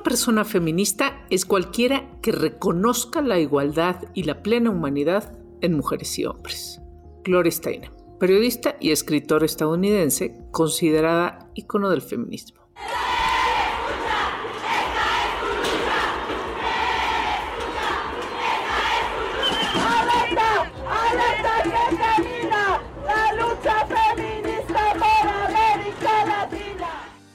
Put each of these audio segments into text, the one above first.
Una persona feminista es cualquiera que reconozca la igualdad y la plena humanidad en mujeres y hombres. Gloria Steinem, periodista y escritora estadounidense, considerada ícono del feminismo.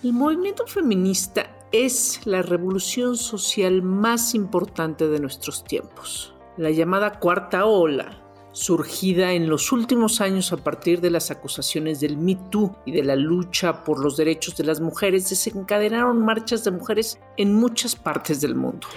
El movimiento feminista es la revolución social más importante de nuestros tiempos. La llamada cuarta ola, surgida en los últimos años a partir de las acusaciones del Me Too y de la lucha por los derechos de las mujeres, desencadenaron marchas de mujeres en muchas partes del mundo.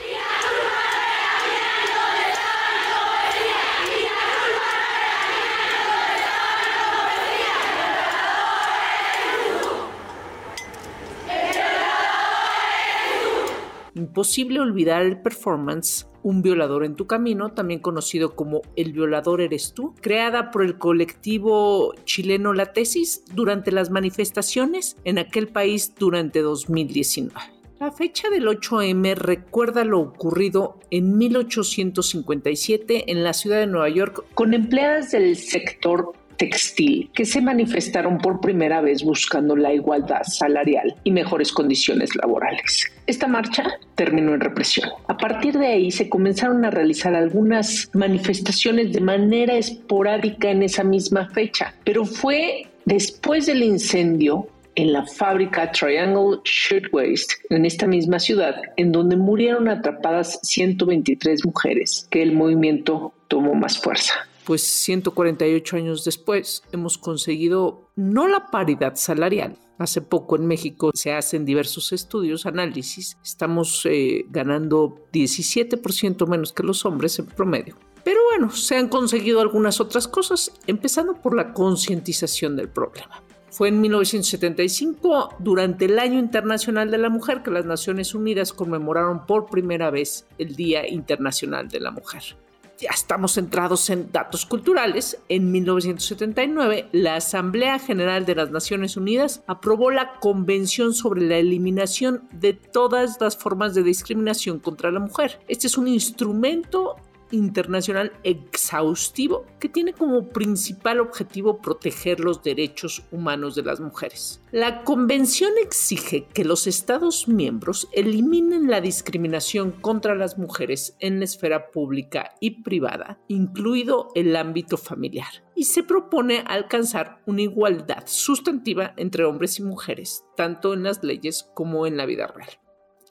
Imposible olvidar el performance Un violador en tu camino, también conocido como El violador eres tú, creada por el colectivo chileno La Tesis durante las manifestaciones en aquel país durante 2019. La fecha del 8M recuerda lo ocurrido en 1857 en la ciudad de Nueva York con empleadas del sector textil que se manifestaron por primera vez buscando la igualdad salarial y mejores condiciones laborales. Esta marcha terminó en represión. A partir de ahí se comenzaron a realizar algunas manifestaciones de manera esporádica en esa misma fecha, pero fue después del incendio en la fábrica Triangle Shirtwaist en esta misma ciudad, en donde murieron atrapadas 123 mujeres, que el movimiento tomó más fuerza pues 148 años después hemos conseguido no la paridad salarial. Hace poco en México se hacen diversos estudios, análisis. Estamos eh, ganando 17% menos que los hombres en promedio. Pero bueno, se han conseguido algunas otras cosas, empezando por la concientización del problema. Fue en 1975, durante el Año Internacional de la Mujer, que las Naciones Unidas conmemoraron por primera vez el Día Internacional de la Mujer ya estamos centrados en datos culturales, en 1979 la Asamblea General de las Naciones Unidas aprobó la Convención sobre la Eliminación de todas las formas de discriminación contra la mujer. Este es un instrumento internacional exhaustivo que tiene como principal objetivo proteger los derechos humanos de las mujeres. La convención exige que los Estados miembros eliminen la discriminación contra las mujeres en la esfera pública y privada, incluido el ámbito familiar, y se propone alcanzar una igualdad sustantiva entre hombres y mujeres, tanto en las leyes como en la vida real.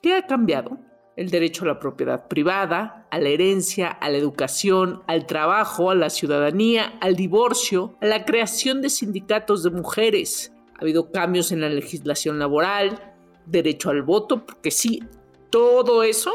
¿Qué ha cambiado? El derecho a la propiedad privada, a la herencia, a la educación, al trabajo, a la ciudadanía, al divorcio, a la creación de sindicatos de mujeres. Ha habido cambios en la legislación laboral, derecho al voto, porque sí, todo eso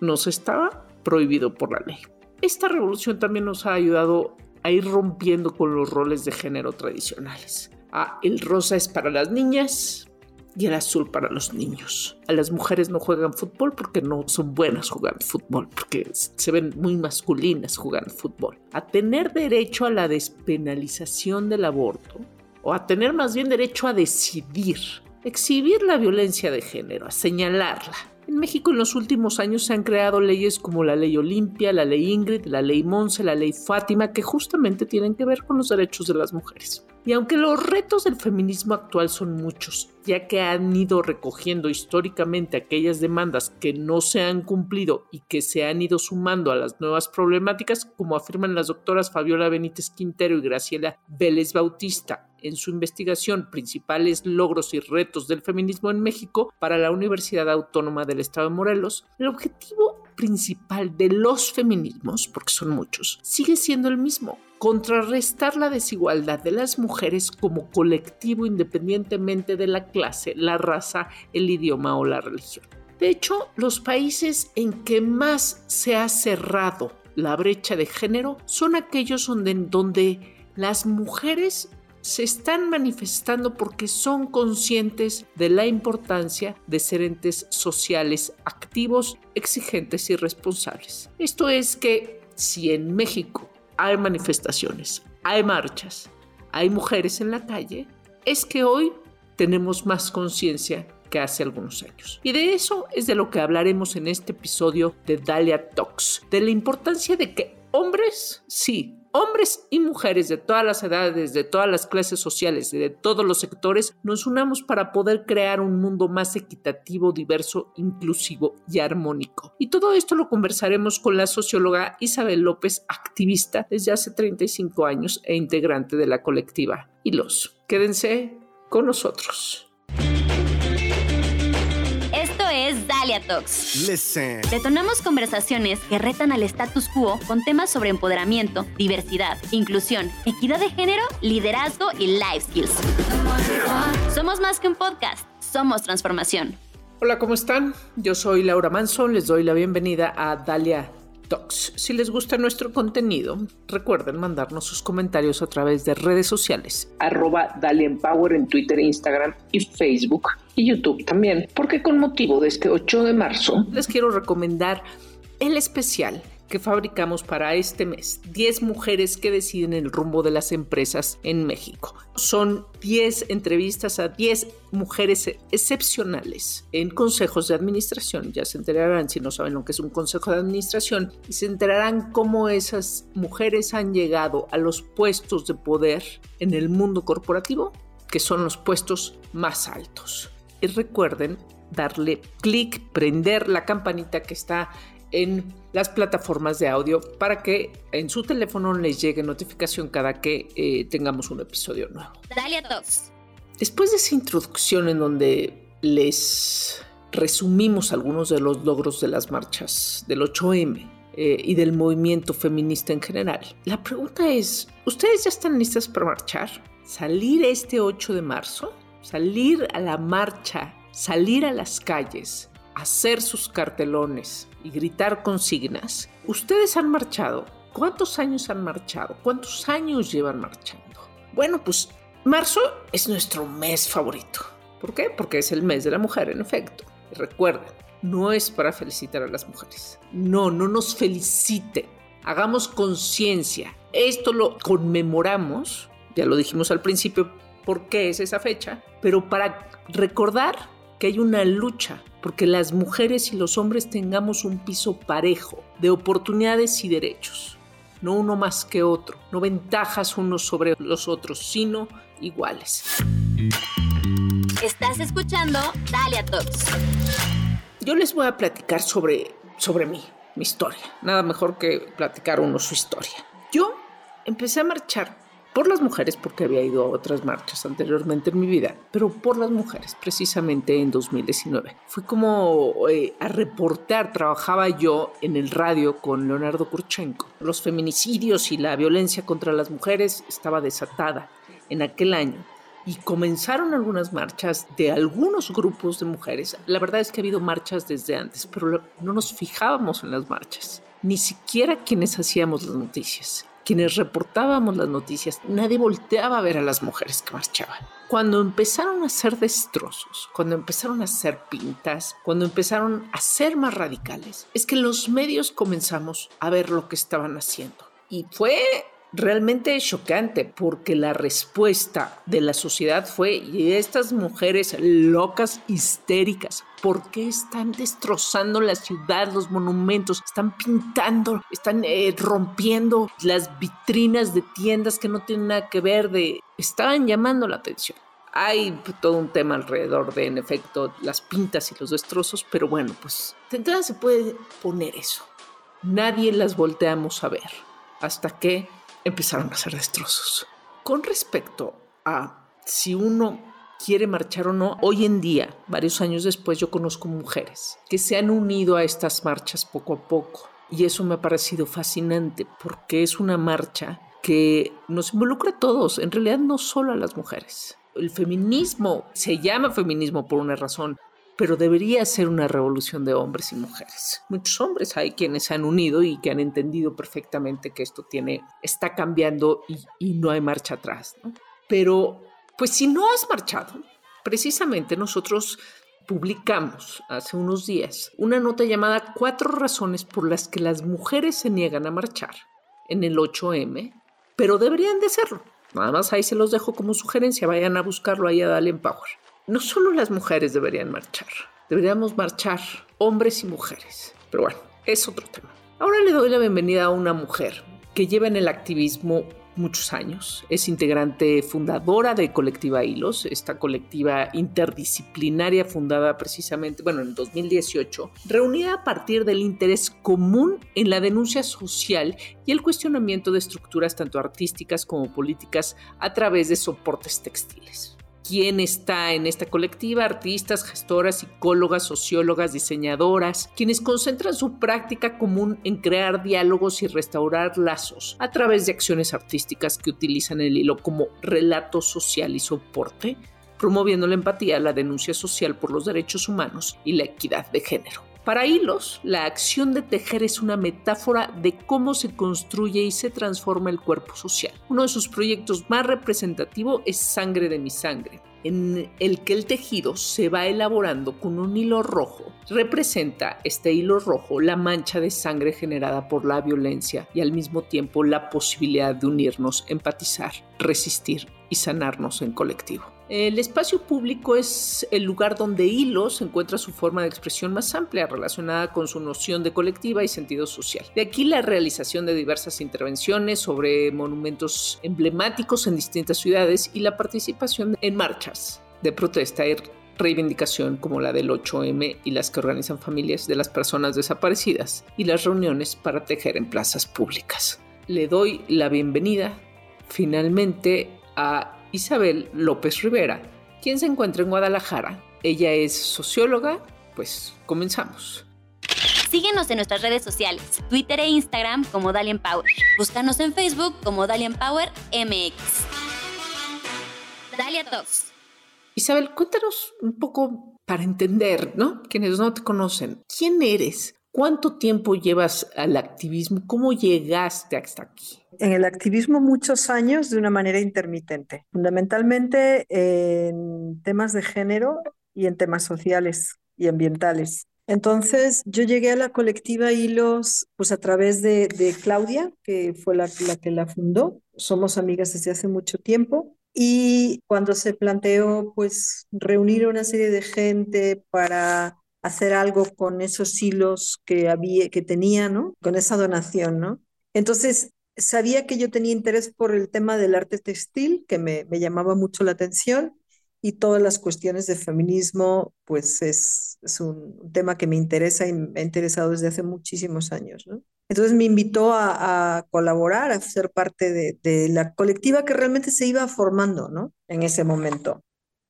nos estaba prohibido por la ley. Esta revolución también nos ha ayudado a ir rompiendo con los roles de género tradicionales. Ah, el rosa es para las niñas, y el azul para los niños. A las mujeres no juegan fútbol porque no son buenas jugando fútbol, porque se ven muy masculinas jugando fútbol. A tener derecho a la despenalización del aborto, o a tener más bien derecho a decidir, exhibir la violencia de género, a señalarla. En México en los últimos años se han creado leyes como la ley Olimpia, la ley Ingrid, la ley Monse, la ley Fátima, que justamente tienen que ver con los derechos de las mujeres. Y aunque los retos del feminismo actual son muchos, ya que han ido recogiendo históricamente aquellas demandas que no se han cumplido y que se han ido sumando a las nuevas problemáticas, como afirman las doctoras Fabiola Benítez Quintero y Graciela Vélez Bautista en su investigación Principales logros y retos del feminismo en México para la Universidad Autónoma del Estado de Morelos, el objetivo principal de los feminismos, porque son muchos, sigue siendo el mismo, contrarrestar la desigualdad de las mujeres como colectivo independientemente de la clase, la raza, el idioma o la religión. De hecho, los países en que más se ha cerrado la brecha de género son aquellos donde, donde las mujeres se están manifestando porque son conscientes de la importancia de ser entes sociales activos, exigentes y responsables. Esto es que si en México hay manifestaciones, hay marchas, hay mujeres en la calle, es que hoy tenemos más conciencia que hace algunos años. Y de eso es de lo que hablaremos en este episodio de Dalia Talks, de la importancia de que hombres, sí, hombres y mujeres de todas las edades, de todas las clases sociales y de todos los sectores, nos unamos para poder crear un mundo más equitativo, diverso, inclusivo y armónico. Y todo esto lo conversaremos con la socióloga Isabel López, activista desde hace 35 años e integrante de la colectiva. Y los, quédense con nosotros. Talks. Detonamos conversaciones que retan al status quo con temas sobre empoderamiento, diversidad, inclusión, equidad de género, liderazgo y life skills. Somos más que un podcast, somos transformación. Hola, ¿cómo están? Yo soy Laura Manson, les doy la bienvenida a Dalia Si les gusta nuestro contenido, recuerden mandarnos sus comentarios a través de redes sociales. Arroba Dalia Empower en Twitter, Instagram y Facebook y YouTube también, porque con motivo de este 8 de marzo les quiero recomendar el especial que fabricamos para este mes. 10 mujeres que deciden el rumbo de las empresas en México. Son 10 entrevistas a 10 mujeres excepcionales en consejos de administración. Ya se enterarán si no saben lo que es un consejo de administración y se enterarán cómo esas mujeres han llegado a los puestos de poder en el mundo corporativo, que son los puestos más altos y recuerden darle clic, prender la campanita que está en las plataformas de audio para que en su teléfono les llegue notificación cada que eh, tengamos un episodio nuevo. Dale a todos. Después de esa introducción en donde les resumimos algunos de los logros de las marchas del 8M eh, y del movimiento feminista en general, la pregunta es, ¿ustedes ya están listas para marchar? ¿Salir este 8 de marzo? salir a la marcha, salir a las calles, hacer sus cartelones y gritar consignas. Ustedes han marchado. ¿Cuántos años han marchado? ¿Cuántos años llevan marchando? Bueno, pues marzo es nuestro mes favorito. ¿Por qué? Porque es el mes de la mujer, en efecto. Recuerden, no es para felicitar a las mujeres. No, no nos feliciten. Hagamos conciencia. Esto lo conmemoramos, ya lo dijimos al principio, por qué es esa fecha, pero para recordar que hay una lucha porque las mujeres y los hombres tengamos un piso parejo de oportunidades y derechos, no uno más que otro, no ventajas unos sobre los otros, sino iguales. Estás escuchando Dalia Talks. Yo les voy a platicar sobre, sobre mí, mi historia. Nada mejor que platicar uno su historia. Yo empecé a marchar por las mujeres, porque había ido a otras marchas anteriormente en mi vida, pero por las mujeres, precisamente en 2019. Fui como eh, a reportar, trabajaba yo en el radio con Leonardo Kurchenko. Los feminicidios y la violencia contra las mujeres estaba desatada en aquel año y comenzaron algunas marchas de algunos grupos de mujeres. La verdad es que ha habido marchas desde antes, pero no nos fijábamos en las marchas, ni siquiera quienes hacíamos las noticias quienes reportábamos las noticias, nadie volteaba a ver a las mujeres que marchaban. Cuando empezaron a hacer destrozos, cuando empezaron a hacer pintas, cuando empezaron a ser más radicales, es que los medios comenzamos a ver lo que estaban haciendo. Y fue realmente chocante porque la respuesta de la sociedad fue, estas mujeres locas, histéricas, ¿por qué están destrozando la ciudad, los monumentos? Están pintando, están eh, rompiendo las vitrinas de tiendas que no tienen nada que ver de... Estaban llamando la atención. Hay todo un tema alrededor de, en efecto, las pintas y los destrozos, pero bueno, pues de entrada se puede poner eso. Nadie las volteamos a ver hasta que empezaron a hacer destrozos. Con respecto a si uno quiere marchar o no, hoy en día, varios años después, yo conozco mujeres que se han unido a estas marchas poco a poco. Y eso me ha parecido fascinante porque es una marcha que nos involucra a todos, en realidad no solo a las mujeres. El feminismo se llama feminismo por una razón, pero debería ser una revolución de hombres y mujeres. Muchos hombres hay quienes se han unido y que han entendido perfectamente que esto tiene, está cambiando y, no hay marcha atrás. Pero, pues si no has marchado, precisamente nosotros publicamos hace unos días una nota llamada Cuatro razones por las que las mujeres se niegan a marchar en el 8M, pero deberían de serlo. Nada más ahí se los dejo como sugerencia, vayan a buscarlo ahí a Dale Power. No solo las mujeres deberían marchar, deberíamos marchar hombres y mujeres. Pero bueno, es otro tema. Ahora le doy la bienvenida a una mujer que lleva en el activismo muchos años. Es integrante fundadora de Colectiva Hilos, esta colectiva interdisciplinaria fundada precisamente, bueno, en 2018, reunida a partir del interés común en la denuncia social y el cuestionamiento de estructuras tanto artísticas como políticas a través de soportes textiles quién está en esta colectiva, artistas, gestoras, psicólogas, sociólogas, diseñadoras, quienes concentran su práctica común en crear diálogos y restaurar lazos a través de acciones artísticas que utilizan el hilo como relato social y soporte, promoviendo la empatía, la denuncia social por los derechos humanos y la equidad de género. Para Hilos, la acción de tejer es una metáfora de cómo se construye y se transforma el cuerpo social. Uno de sus proyectos más representativos es Sangre de mi sangre, en el que el tejido se va elaborando con un hilo rojo. Representa este hilo rojo la mancha de sangre generada por la violencia y al mismo tiempo la posibilidad de unirnos, empatizar, resistir y sanarnos en colectivo. El espacio público es el lugar donde Hilos encuentra su forma de expresión más amplia relacionada con su noción de colectiva y sentido social. De aquí la realización de diversas intervenciones sobre monumentos emblemáticos en distintas ciudades y la participación en marchas de protesta y reivindicación como la del 8M y las que organizan familias de las personas desaparecidas y las reuniones para tejer en plazas públicas. Le doy la bienvenida finalmente a Isabel López Rivera, quien se encuentra en Guadalajara. Ella es socióloga, pues comenzamos. Síguenos en nuestras redes sociales, Twitter e Instagram como Dalian Power. Búscanos en Facebook como Dalian Power MX. Dalia Talks. Isabel, cuéntanos un poco para entender, ¿no? Quienes no te conocen, ¿quién eres? ¿Cuánto tiempo llevas al activismo? ¿Cómo llegaste hasta aquí? En el activismo muchos años de una manera intermitente, fundamentalmente en temas de género y en temas sociales y ambientales. Entonces yo llegué a la colectiva Hilos pues a través de, Claudia, que fue la, la que la fundó. Somos amigas desde hace mucho tiempo y cuando se planteó pues reunir a una serie de gente para hacer algo con esos hilos que había, que tenía, ¿no? Con esa donación, ¿no? Entonces, sabía que yo tenía interés por el tema del arte textil, que me, llamaba mucho la atención, y todas las cuestiones de feminismo, pues es, un, tema que me interesa y me ha interesado desde hace muchísimos años, ¿no? Entonces me invitó a, a colaborar, a ser parte de, de, la colectiva que realmente se iba formando, ¿no? En ese momento.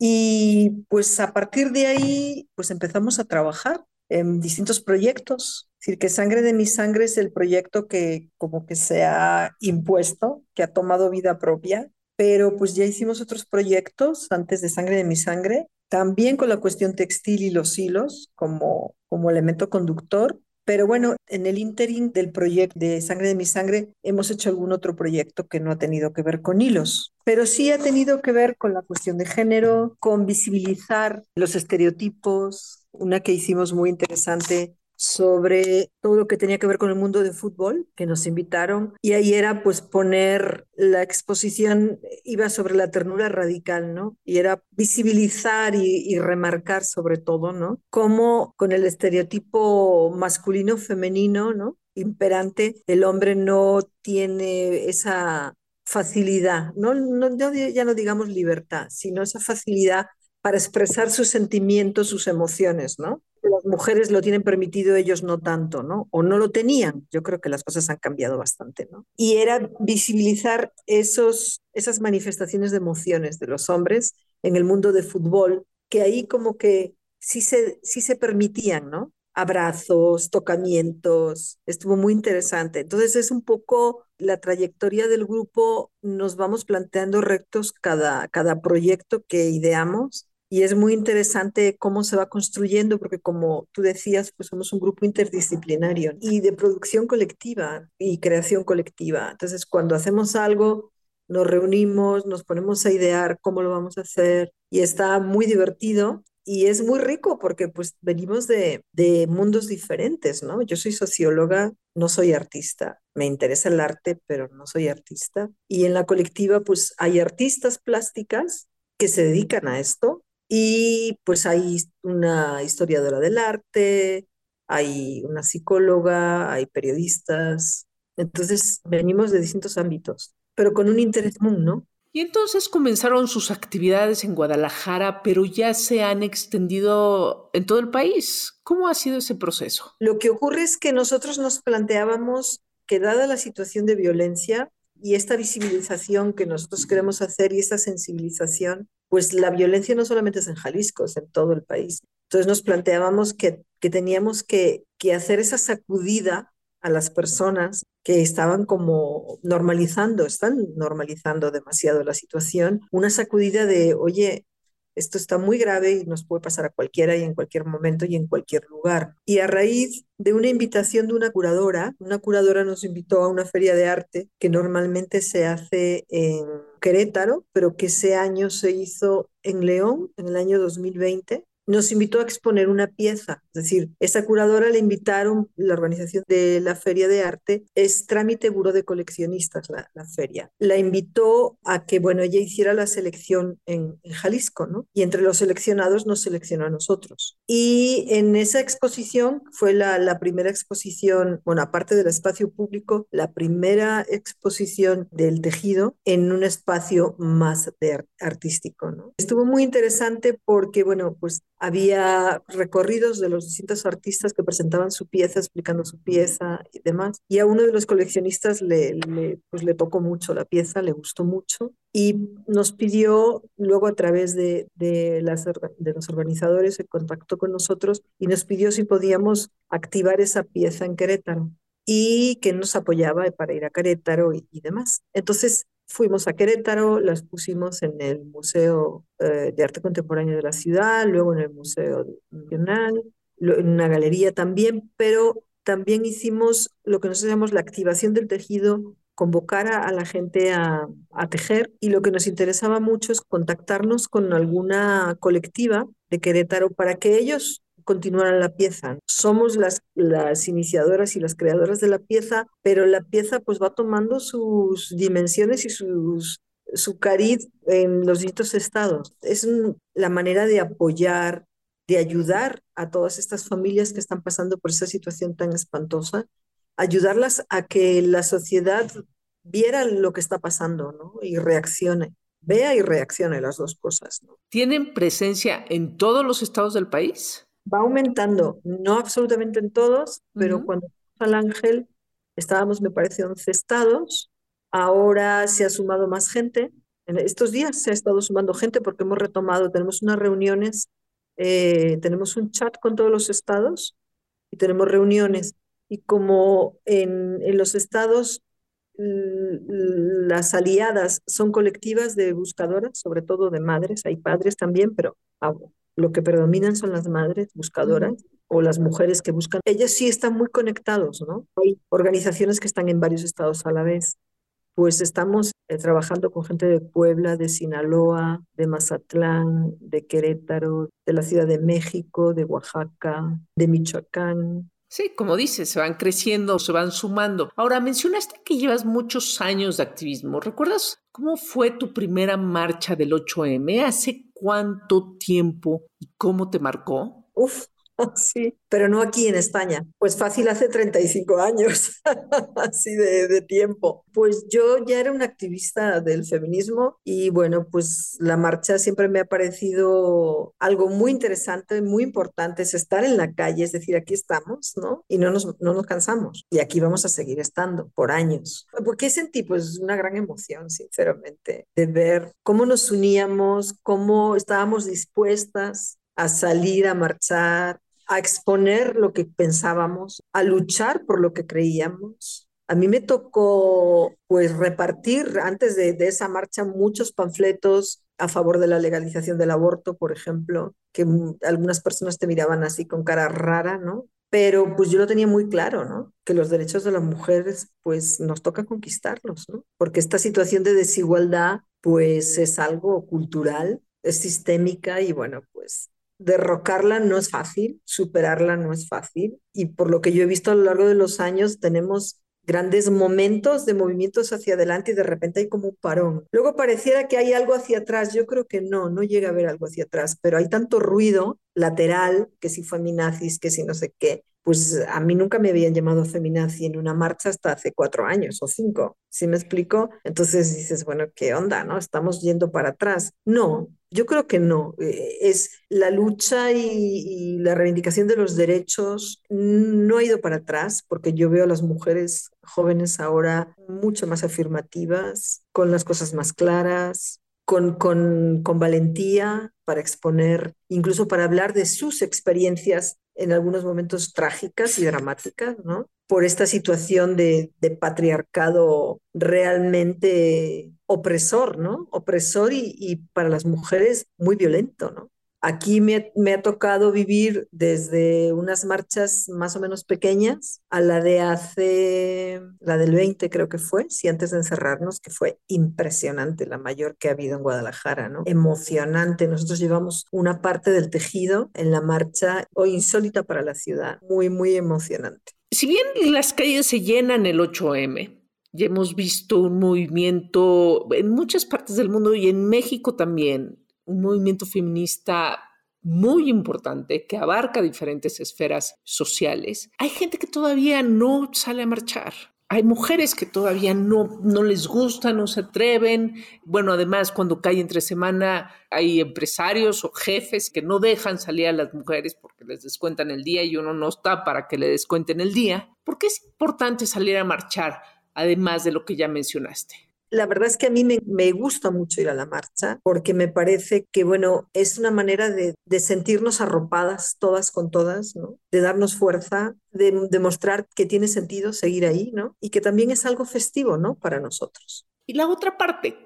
Y pues a partir de ahí, pues empezamos a trabajar en distintos proyectos. Es decir, que Sangre de mi Sangre es el proyecto que como que se ha impuesto, que ha tomado vida propia, pero pues ya hicimos otros proyectos antes de Sangre de mi Sangre, también con la cuestión textil y los hilos como, como elemento conductor, pero bueno, en el interim del proyecto de Sangre de mi Sangre hemos hecho algún otro proyecto que no ha tenido que ver con hilos, pero sí ha tenido que ver con la cuestión de género, con visibilizar los estereotipos, una que hicimos muy interesante sobre todo lo que tenía que ver con el mundo de fútbol, que nos invitaron, y ahí era pues poner la exposición, iba sobre la ternura radical, ¿no? Y era visibilizar y, remarcar sobre todo, ¿no? Cómo con el estereotipo masculino-femenino, ¿no? Imperante, el hombre no tiene esa facilidad, no, no, ya no digamos libertad, sino esa facilidad para expresar sus sentimientos, sus emociones, ¿no? Las mujeres lo tienen permitido, ellos no tanto, ¿no? O no lo tenían. Yo creo que las cosas han cambiado bastante, ¿no? Y era visibilizar esos, esas manifestaciones de emociones de los hombres en el mundo de fútbol, que ahí como que sí se, sí se permitían, ¿no? Abrazos, tocamientos, estuvo muy interesante. Entonces es un poco la trayectoria del grupo, nos vamos planteando rectos cada, cada proyecto que ideamos y es muy interesante cómo se va construyendo, porque como tú decías, pues somos un grupo interdisciplinario y de producción colectiva y creación colectiva. Entonces, cuando hacemos algo, nos reunimos, nos ponemos a idear cómo lo vamos a hacer y está muy divertido y es muy rico porque pues venimos de, de mundos diferentes, ¿no? Yo soy socióloga, no soy artista, me interesa el arte, pero no soy artista. Y en la colectiva pues hay artistas plásticas que se dedican a esto Y pues hay una historiadora del arte, hay una psicóloga, hay periodistas. Entonces venimos de distintos ámbitos, pero con un interés común, ¿no? Y entonces comenzaron sus actividades en Guadalajara, pero ya se han extendido en todo el país. ¿Cómo ha sido ese proceso? Lo que ocurre es que nosotros nos planteábamos que dada la situación de violencia y esta visibilización que nosotros queremos hacer y esta sensibilización, pues la violencia no solamente es en Jalisco, es en todo el país. Entonces nos planteábamos que, que teníamos que, que hacer esa sacudida a las personas que estaban como normalizando, están normalizando demasiado la situación, una sacudida de, oye, esto está muy grave y nos puede pasar a cualquiera y en cualquier momento y en cualquier lugar. Y a raíz de una invitación de una curadora, una curadora nos invitó a una feria de arte que normalmente se hace en Querétaro, pero que ese año se hizo en León, en el año 2020, nos invitó a exponer una pieza. Es decir, esa curadora le invitaron, la organización de la Feria de Arte, es trámite buro de coleccionistas la, feria. La invitó a que, bueno, ella hiciera la selección en, Jalisco, ¿no? Y entre los seleccionados nos seleccionó a nosotros. Y en esa exposición fue la, primera exposición, bueno, aparte del espacio público, la primera exposición del tejido en un espacio más artístico, ¿no? Estuvo muy interesante porque, bueno, pues había recorridos de los distintos artistas que presentaban su pieza, explicando su pieza y demás. Y a uno de los coleccionistas le, pues le tocó mucho la pieza, le gustó mucho y nos pidió, luego a través de, de, los organizadores, se contactó con nosotros y nos pidió si podíamos activar esa pieza en Querétaro y que nos apoyaba para ir a Querétaro y, y demás. Entonces, Fuimos a Querétaro, las pusimos en el Museo eh, de Arte Contemporáneo de la ciudad, luego en el Museo Nacional, en una galería también, pero también hicimos lo que nosotros llamamos la activación del tejido, convocar a, la gente a, a, tejer y lo que nos interesaba mucho es contactarnos con alguna colectiva de Querétaro para que ellos continuar la pieza. Somos las, las iniciadoras y las creadoras de la pieza, pero la pieza pues va tomando sus dimensiones y sus, su cariz en los distintos estados. Es la manera de apoyar, de ayudar a todas estas familias que están pasando por esa situación tan espantosa, ayudarlas a que la sociedad viera lo que está pasando ¿no? y reaccione. Vea y reaccione las dos cosas. ¿no? ¿Tienen presencia en todos los estados del país? Va aumentando, no absolutamente en todos, pero cuando al Ángel estábamos, me parece, 11 estados, ahora se ha sumado más gente. En estos días se ha estado sumando gente porque hemos retomado, tenemos unas reuniones, eh, tenemos un chat con todos los estados y tenemos reuniones. Y como en, en los estados las aliadas son colectivas de buscadoras, sobre todo de madres, hay padres también, pero lo que predominan son las madres buscadoras o las mujeres que buscan. Ellas sí están muy conectados, ¿no? Hay organizaciones que están en varios estados a la vez. Pues estamos eh, trabajando con gente de Puebla, de Sinaloa, de Mazatlán, de Querétaro, de la Ciudad de México, de Oaxaca, de Michoacán, Sí, como dices, se van creciendo, se van sumando. Ahora, mencionaste que llevas muchos años de activismo. ¿Recuerdas cómo fue tu primera marcha del 8M? ¿Hace cuánto tiempo y cómo te marcó? Uf, Sí, pero no aquí en España. Pues fácil hace 35 años, así de, tiempo. Pues yo ya era una activista del feminismo y bueno, pues la marcha siempre me ha parecido algo muy interesante, muy importante, es estar en la calle, es decir, aquí estamos, ¿no? Y no nos, no nos cansamos y aquí vamos a seguir estando por años. ¿Por qué sentí? Pues una gran emoción, sinceramente, de ver cómo nos uníamos, cómo estábamos dispuestas a salir a marchar, a exponer lo que pensábamos, a luchar por lo que creíamos. A mí me tocó pues repartir antes de, esa marcha muchos panfletos a favor de la legalización del aborto, por ejemplo, que algunas personas te miraban así con cara rara, ¿no? Pero pues yo lo tenía muy claro, ¿no? Que los derechos de las mujeres pues nos toca conquistarlos, ¿no? Porque esta situación de desigualdad pues es algo cultural, es sistémica y bueno, pues derrocarla no es fácil, superarla no es fácil. Y por lo que yo he visto a lo largo de los años, tenemos grandes momentos de movimientos hacia adelante y de repente hay como un parón. Luego pareciera que hay algo hacia atrás. Yo creo que no, no llega a haber algo hacia atrás, pero hay tanto ruido lateral, que si feminazis, que si no sé qué, pues a mí nunca me habían llamado feminazi en una marcha hasta hace cuatro años o cinco, ¿sí me explico? Entonces dices, bueno, ¿qué onda, no? Estamos yendo para atrás. No, yo creo que no. Eh, es la lucha y, la reivindicación de los derechos no ha ido para atrás porque yo veo a las mujeres jóvenes ahora mucho más afirmativas, con las cosas más claras, con, con, con valentía para exponer, incluso para hablar de sus experiencias en algunos momentos trágicas y dramáticas, ¿no? Por esta situación de, de patriarcado realmente opresor, ¿no? Opresor y, para las mujeres muy violento, ¿no? Aquí me, ha tocado vivir desde unas marchas más o menos pequeñas a la de hace, la del 20 creo que fue, si antes de encerrarnos, que fue impresionante, la mayor que ha habido en Guadalajara, ¿no? Emocionante. Nosotros llevamos una parte del tejido en la marcha, o insólita para la ciudad, muy, muy emocionante. Si bien las calles se llenan el 8M, y hemos visto un movimiento en muchas partes del mundo y en México también un movimiento feminista muy importante que abarca diferentes esferas sociales. Hay gente que todavía no sale a marchar. Hay mujeres que todavía no, no les gusta, no se atreven. Bueno, además, cuando cae entre semana, hay empresarios o jefes que no dejan salir a las mujeres porque les descuentan el día y uno no está para que le descuenten el día. ¿Por qué es importante salir a marchar, además de lo que ya mencionaste? La verdad es que a mí me, gusta mucho ir a la marcha porque me parece que, bueno, es una manera de, sentirnos arropadas todas con todas, ¿no? De darnos fuerza, de demostrar que tiene sentido seguir ahí, ¿no? Y que también es algo festivo, ¿no? Para nosotros. Y la otra parte,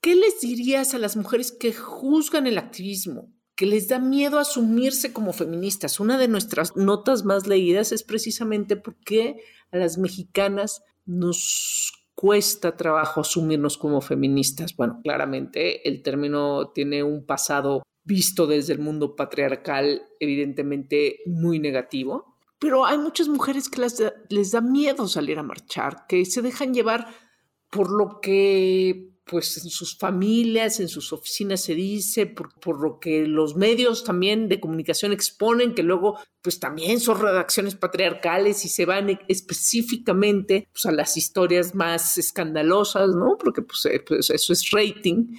¿qué les dirías a las mujeres que juzgan el activismo? que les da miedo asumirse como feministas. Una de nuestras notas más leídas es precisamente por qué a las mexicanas nos cuesta trabajo asumirnos como feministas. Bueno, claramente el término tiene un pasado visto desde el mundo patriarcal evidentemente muy negativo, pero hay muchas mujeres que les da miedo salir a marchar, que se dejan llevar por lo que pues en sus familias, en sus oficinas se dice, por, lo que los medios también de comunicación exponen, que luego pues también son redacciones patriarcales y se van específicamente pues, a las historias más escandalosas, ¿no? Porque pues, eh, pues eso es rating.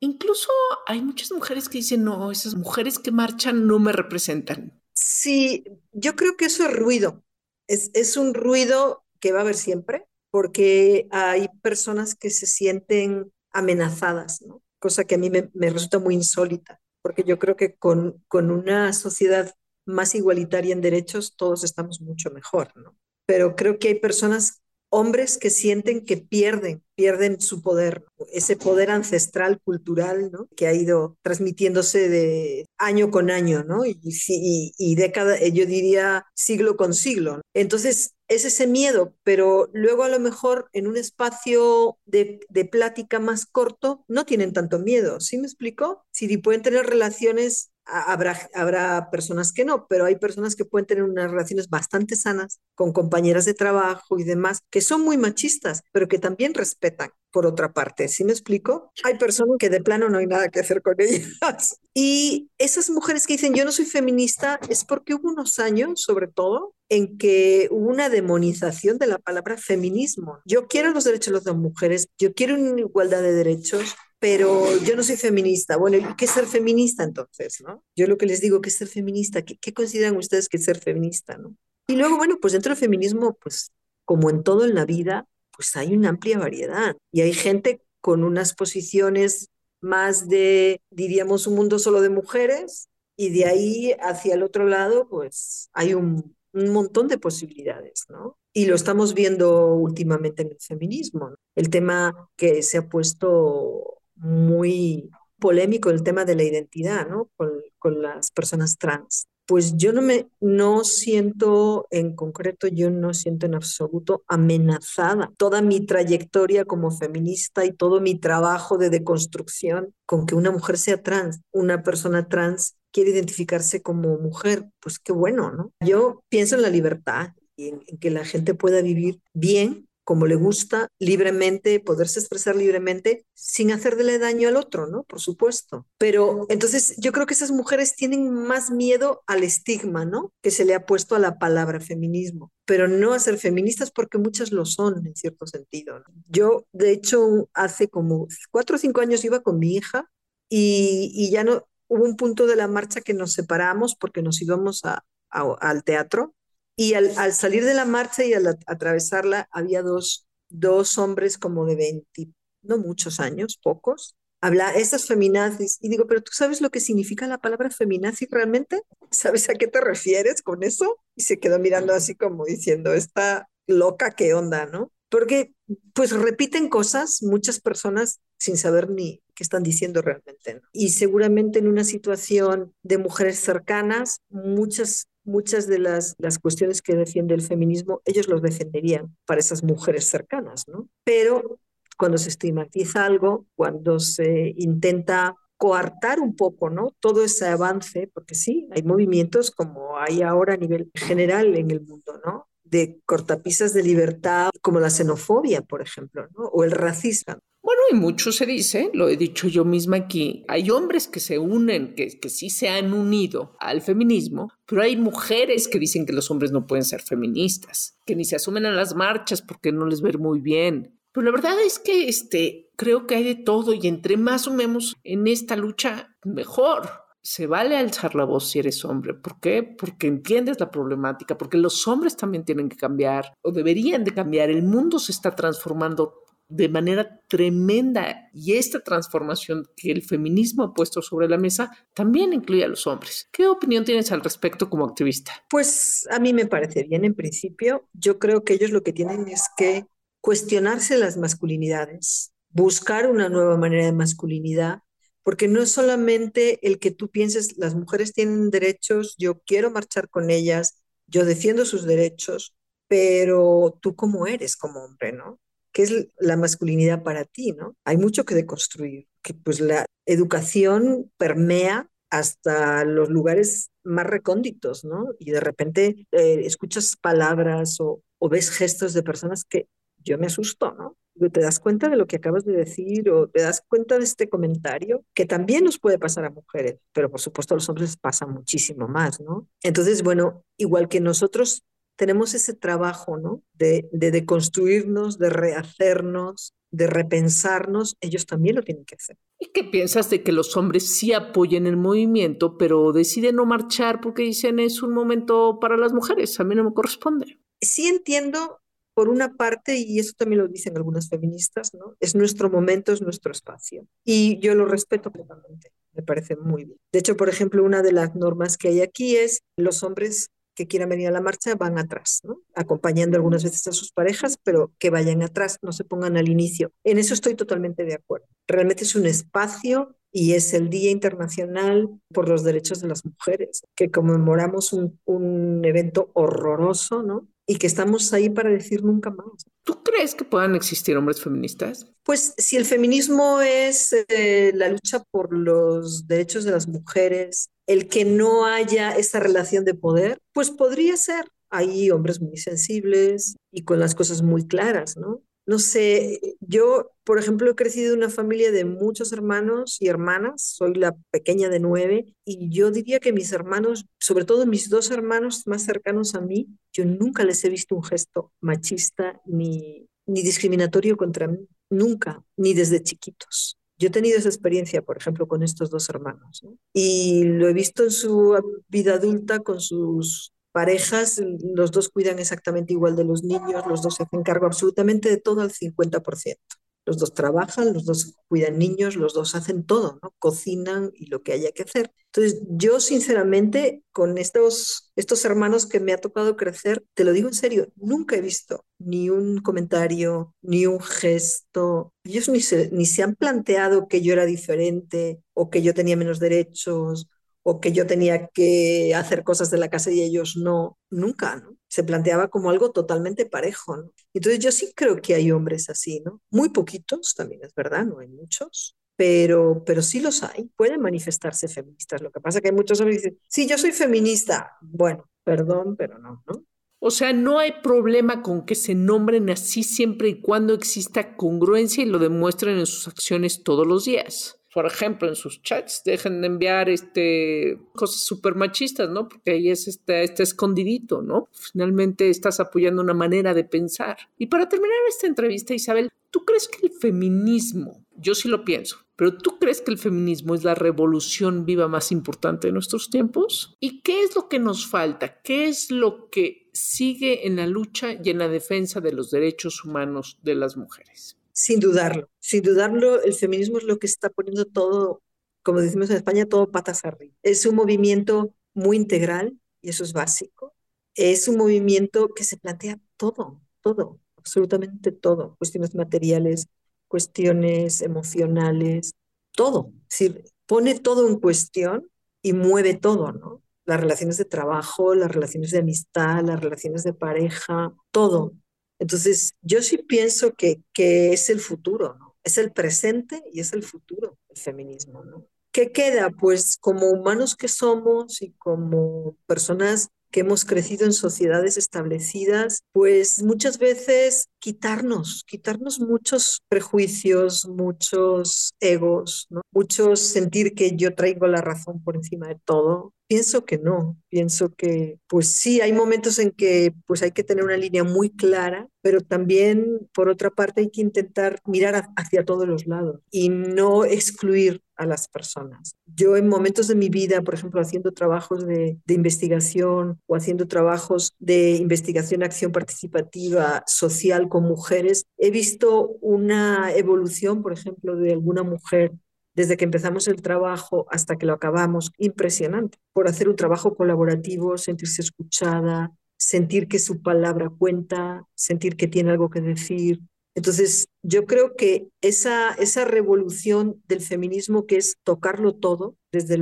Incluso hay muchas mujeres que dicen, no, esas mujeres que marchan no me representan. Sí, yo creo que eso es ruido. Es, es un ruido que va a haber siempre porque hay personas que se sienten amenazadas, cosa que a mí me, resulta muy insólita, porque yo creo que con, con una sociedad más igualitaria en derechos todos estamos mucho mejor, ¿no? Pero creo que hay personas, hombres que sienten que pierden, pierden su poder, ese poder ancestral, cultural, ¿no? Que ha ido transmitiéndose de año con año, ¿no? Y, y, y década, yo diría siglo con siglo. Entonces, es ese miedo, pero luego a lo mejor en un espacio de, plática más corto no tienen tanto miedo. ¿Sí me explico? Si pueden tener relaciones, habrá, habrá personas que no, pero hay personas que pueden tener unas relaciones bastante sanas con compañeras de trabajo y demás, que son muy machistas, pero que también respetan por otra parte. ¿Sí me explico? Hay personas que de plano no hay nada que hacer con ellas. Y esas mujeres que dicen yo no soy feminista es porque hubo unos años, sobre todo, en que hubo una demonización de la palabra feminismo. Yo quiero los derechos de las mujeres, yo quiero una igualdad de derechos, pero yo no soy feminista. Bueno, ¿y qué es ser feminista entonces? ¿no? Yo lo que les digo, ¿qué es ser feminista? ¿Qué, qué consideran ustedes que es ser feminista? ¿no? Y luego, bueno, pues dentro del feminismo, pues como en todo en la vida, pues hay una amplia variedad y hay gente con unas posiciones más de, diríamos, un mundo solo de mujeres y de ahí hacia el otro lado, pues hay un, montón de posibilidades, ¿no? Y lo estamos viendo últimamente en el feminismo. El tema que se ha puesto muy polémico, el tema de la identidad, ¿no? Con, con las personas trans pues yo no me no siento en concreto, yo no siento en absoluto amenazada toda mi trayectoria como feminista y todo mi trabajo de deconstrucción con que una mujer sea trans, una persona trans quiere identificarse como mujer, pues qué bueno, ¿no? Yo pienso en la libertad y en, que la gente pueda vivir bien como le gusta, libremente, poderse expresar libremente sin hacerle daño al otro, ¿no? Por supuesto. Pero entonces yo creo que esas mujeres tienen más miedo al estigma, ¿no? Que se le ha puesto a la palabra feminismo, pero no a ser feministas porque muchas lo son en cierto sentido. Yo, de hecho, hace como cuatro o cinco años iba con mi hija y, ya no, hubo un punto de la marcha que nos separamos porque nos íbamos al teatro y al, salir de la marcha y al atravesarla, había dos, dos hombres como de 20, no muchos años, pocos. Habla estas feminazis. Y digo, pero tú sabes lo que significa la palabra feminazi realmente? ¿Sabes a qué te refieres con eso? Y se quedó mirando así como diciendo, está loca, qué onda, ¿no? Porque pues repiten cosas muchas personas sin saber ni qué están diciendo realmente. Y seguramente en una situación de mujeres cercanas, muchas muchas de las, las cuestiones que defiende el feminismo, ellos los defenderían para esas mujeres cercanas, ¿no? Pero cuando se estigmatiza algo, cuando se intenta coartar un poco, ¿no? Todo ese avance, porque sí, hay movimientos como hay ahora a nivel general en el mundo, ¿no? De cortapisas de libertad, como la xenofobia, por ejemplo, ¿no? O el racismo. Bueno, y mucho se dice, lo he dicho yo misma aquí, hay hombres que se unen, que, que sí se han unido al feminismo, pero hay mujeres que dicen que los hombres no pueden ser feministas, que ni se asumen a las marchas porque no les ver muy bien. Pero la verdad es que este, creo que hay de todo y entre más sumemos en esta lucha, mejor. Se vale alzar la voz si eres hombre. ¿Por qué? Porque entiendes la problemática, porque los hombres también tienen que cambiar o deberían de cambiar. El mundo se está transformando de manera tremenda y esta transformación que el feminismo ha puesto sobre la mesa también incluye a los hombres. ¿Qué opinión tienes al respecto como activista? Pues a mí me parece bien en principio. Yo creo que ellos lo que tienen es que cuestionarse las masculinidades, buscar una nueva manera de masculinidad, porque no es solamente el que tú pienses las mujeres tienen derechos, yo quiero marchar con ellas, yo defiendo sus derechos, pero tú cómo eres como hombre, ¿no? Qué es la masculinidad para ti, ¿no? Hay mucho que deconstruir, que pues la educación permea hasta los lugares más recónditos, ¿no? Y de repente eh, escuchas palabras o, ves gestos de personas que yo me asusto, ¿no? Te das cuenta de lo que acabas de decir o te das cuenta de este comentario que también nos puede pasar a mujeres, pero por supuesto a los hombres pasa muchísimo más, ¿no? Entonces, bueno, igual que nosotros tenemos ese trabajo, ¿no? De, de deconstruirnos, de rehacernos, de repensarnos, ellos también lo tienen que hacer. ¿Y qué piensas de que los hombres sí apoyen el movimiento, pero deciden no marchar porque dicen es un momento para las mujeres? A mí no me corresponde. Sí entiendo por una parte, y eso también lo dicen algunas feministas, ¿no? Es nuestro momento, es nuestro espacio. Y yo lo respeto totalmente, me parece muy bien. De hecho, por ejemplo, una de las normas que hay aquí es los hombres que quieran venir a la marcha van atrás, acompañando algunas veces a sus parejas, pero que vayan atrás, no se pongan al inicio. En eso estoy totalmente de acuerdo. Realmente es un espacio y es el Día Internacional por los Derechos de las Mujeres, que conmemoramos un, un evento horroroso, ¿no? y que estamos ahí para decir nunca más. ¿Tú crees que puedan existir hombres feministas? Pues si el feminismo es eh, la lucha por los derechos de las mujeres, el que no haya esa relación de poder, pues podría ser. Hay hombres muy sensibles y con las cosas muy claras, ¿no? No sé, yo, por ejemplo, he crecido en una familia de muchos hermanos y hermanas, soy la pequeña de nueve, y yo diría que mis hermanos, sobre todo mis dos hermanos más cercanos a mí, yo nunca les he visto un gesto machista ni, ni discriminatorio contra mí, nunca, ni desde chiquitos. Yo he tenido esa experiencia, por ejemplo, con estos dos hermanos, y lo he visto en su vida adulta con sus parejas, los dos cuidan exactamente igual de los niños, los dos se hacen cargo absolutamente de todo al 50%. Los dos trabajan, los dos cuidan niños, los dos hacen todo, ¿no? Cocinan y lo que haya que hacer. Entonces, yo sinceramente, con estos, estos hermanos que me ha tocado crecer, te lo digo en serio, nunca he visto ni un comentario, ni un gesto. Ellos ni se, ni se han planteado que yo era diferente o que yo tenía menos derechos o que yo tenía que hacer cosas de la casa y ellos no, nunca. Se planteaba como algo totalmente parejo, ¿no? Entonces yo sí creo que hay hombres así, ¿no? Muy poquitos, también es verdad, no hay muchos, pero, pero sí los hay, pueden manifestarse feministas. Lo que pasa es que hay muchos hombres que dicen, sí, yo soy feminista. Bueno, perdón, pero no, ¿no? O sea, no hay problema con que se nombren así siempre y cuando exista congruencia y lo demuestren en sus acciones todos los días por ejemplo, en sus chats, dejen de enviar este, cosas súper machistas, ¿no? Porque ahí es está, está escondidito, ¿no? Finalmente estás apoyando una manera de pensar. Y para terminar esta entrevista, Isabel, ¿tú crees que el feminismo, yo sí lo pienso, pero ¿tú crees que el feminismo es la revolución viva más importante de nuestros tiempos? ¿Y qué es lo que nos falta? ¿Qué es lo que sigue en la lucha y en la defensa de los derechos humanos de las mujeres? Sin dudarlo. Sin dudarlo, el feminismo es lo que está poniendo todo, como decimos en España, todo patas arriba. Es un movimiento muy integral y eso es básico. Es un movimiento que se plantea todo, todo, absolutamente todo. Cuestiones materiales, cuestiones emocionales, todo. Es pone todo en cuestión y mueve todo, ¿no? Las relaciones de trabajo, las relaciones de amistad, las relaciones de pareja, todo. Entonces, yo sí pienso que, que es el futuro, ¿no? Es el presente y es el futuro el feminismo, ¿no? ¿Qué queda? Pues como humanos que somos y como personas que hemos crecido en sociedades establecidas, pues muchas veces quitarnos, quitarnos muchos prejuicios, muchos egos, muchos sentir que yo traigo la razón por encima de todo. Pienso que no, pienso que pues sí, hay momentos en que pues hay que tener una línea muy clara, pero también por otra parte hay que intentar mirar hacia todos los lados y no excluir a las personas. Yo en momentos de mi vida, por ejemplo, haciendo trabajos de, de investigación o haciendo trabajos de investigación, acción participativa, social con mujeres, he visto una evolución, por ejemplo, de alguna mujer desde que empezamos el trabajo hasta que lo acabamos, impresionante, por hacer un trabajo colaborativo, sentirse escuchada, sentir que su palabra cuenta, sentir que tiene algo que decir. Entonces, yo creo que esa, esa revolución del feminismo, que es tocarlo todo, desde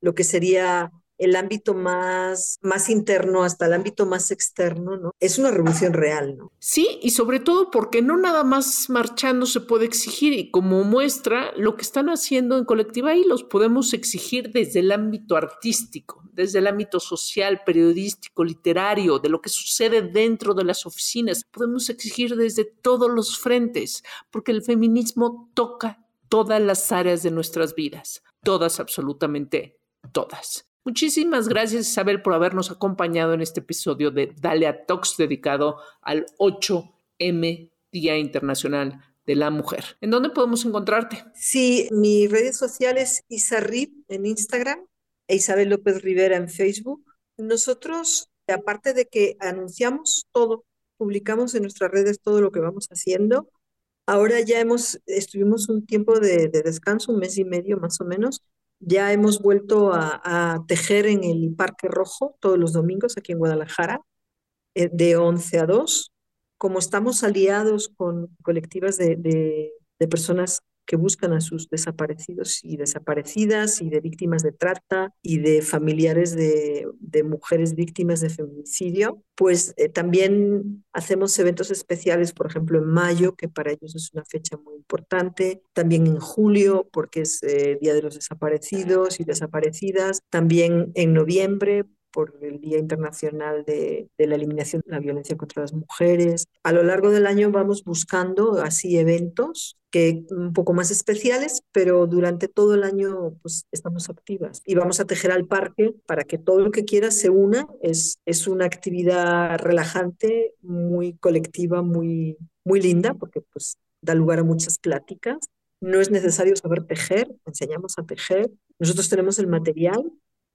lo que sería el ámbito más, más interno hasta el ámbito más externo, ¿no? Es una revolución real, ¿no? Sí, y sobre todo porque no nada más marchando se puede exigir y como muestra lo que están haciendo en Colectiva y los podemos exigir desde el ámbito artístico, desde el ámbito social, periodístico, literario, de lo que sucede dentro de las oficinas. Podemos exigir desde todos los frentes, porque el feminismo toca todas las áreas de nuestras vidas, todas absolutamente todas. Muchísimas gracias Isabel por habernos acompañado en este episodio de Dale a Talks dedicado al 8M Día Internacional de la Mujer. ¿En dónde podemos encontrarte? Sí, mi redes sociales Isarrib en Instagram e Isabel López Rivera en Facebook. Nosotros, aparte de que anunciamos todo, publicamos en nuestras redes todo lo que vamos haciendo, ahora ya hemos, estuvimos un tiempo de descanso, un mes y medio más o menos, ya hemos vuelto a, tejer en el Parque Rojo todos los domingos aquí en Guadalajara, eh, de 11 a 2. Como estamos aliados con colectivas de, de personas que buscan a sus desaparecidos y desaparecidas y de víctimas de trata y de familiares de, mujeres víctimas de feminicidio. Pues eh, también hacemos eventos especiales, por ejemplo, en mayo, que para ellos es una fecha muy importante, también en julio, porque es eh, Día de los Desaparecidos y Desaparecidas, también en noviembre, por el Día Internacional de, de, la Eliminación de la Violencia contra las Mujeres. A lo largo del año vamos buscando así eventos que un poco más especiales, pero durante todo el año pues estamos activas y vamos a tejer al parque para que todo el que quiera se una. Es, es una actividad relajante, muy colectiva, muy, muy linda, porque pues da lugar a muchas pláticas. No es necesario saber tejer, enseñamos a tejer. Nosotros tenemos el material,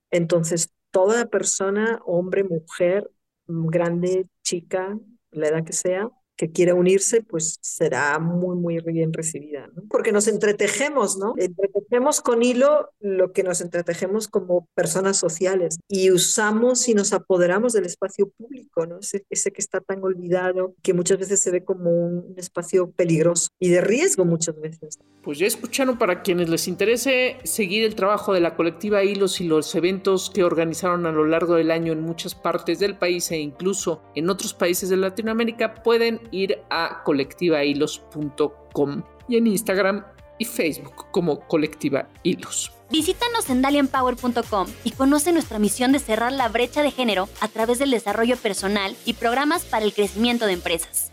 entonces toda persona, hombre, mujer, grande, chica, la edad que sea, que quiera unirse, pues será muy, muy bien recibida, ¿no? Porque nos entretejemos, ¿no? Entretejemos con hilo lo que nos entretejemos como personas sociales y usamos y nos apoderamos del espacio público, ¿no? Ese, ese que está tan olvidado, que muchas veces se ve como un espacio peligroso y de riesgo muchas veces. Pues ya escucharon para quienes les interese seguir el trabajo de la colectiva Hilos y los eventos que organizaron a lo largo del año en muchas partes del país e incluso en otros países de Latinoamérica, pueden ir a colectivahilos.com y en Instagram y Facebook como Colectiva Hilos. Visítanos en dalianpower.com y conoce nuestra misión de cerrar la brecha de género a través del desarrollo personal y programas para el crecimiento de empresas.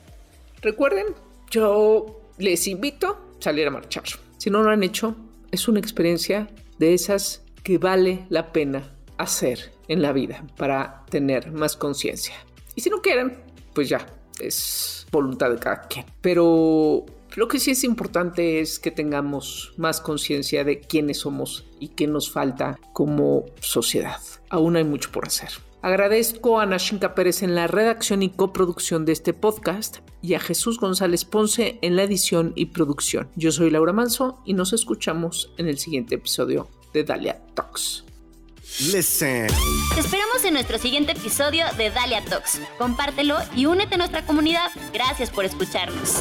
Recuerden, yo les invito salir a marchar. Si no lo han hecho, es una experiencia de esas que vale la pena hacer en la vida para tener más conciencia. Y si no quieren, pues ya, es voluntad de cada quien. Pero lo que sí es importante es que tengamos más conciencia de quiénes somos y qué nos falta como sociedad. Aún hay mucho por hacer. Agradezco a Nashinka Pérez en la redacción y coproducción de este podcast y a Jesús González Ponce en la edición y producción. Yo soy Laura Manso y nos escuchamos en el siguiente episodio de Dalia Talks. Listen. Te esperamos en nuestro siguiente episodio de Dalia Talks. Compártelo y únete a nuestra comunidad. Gracias por escucharnos.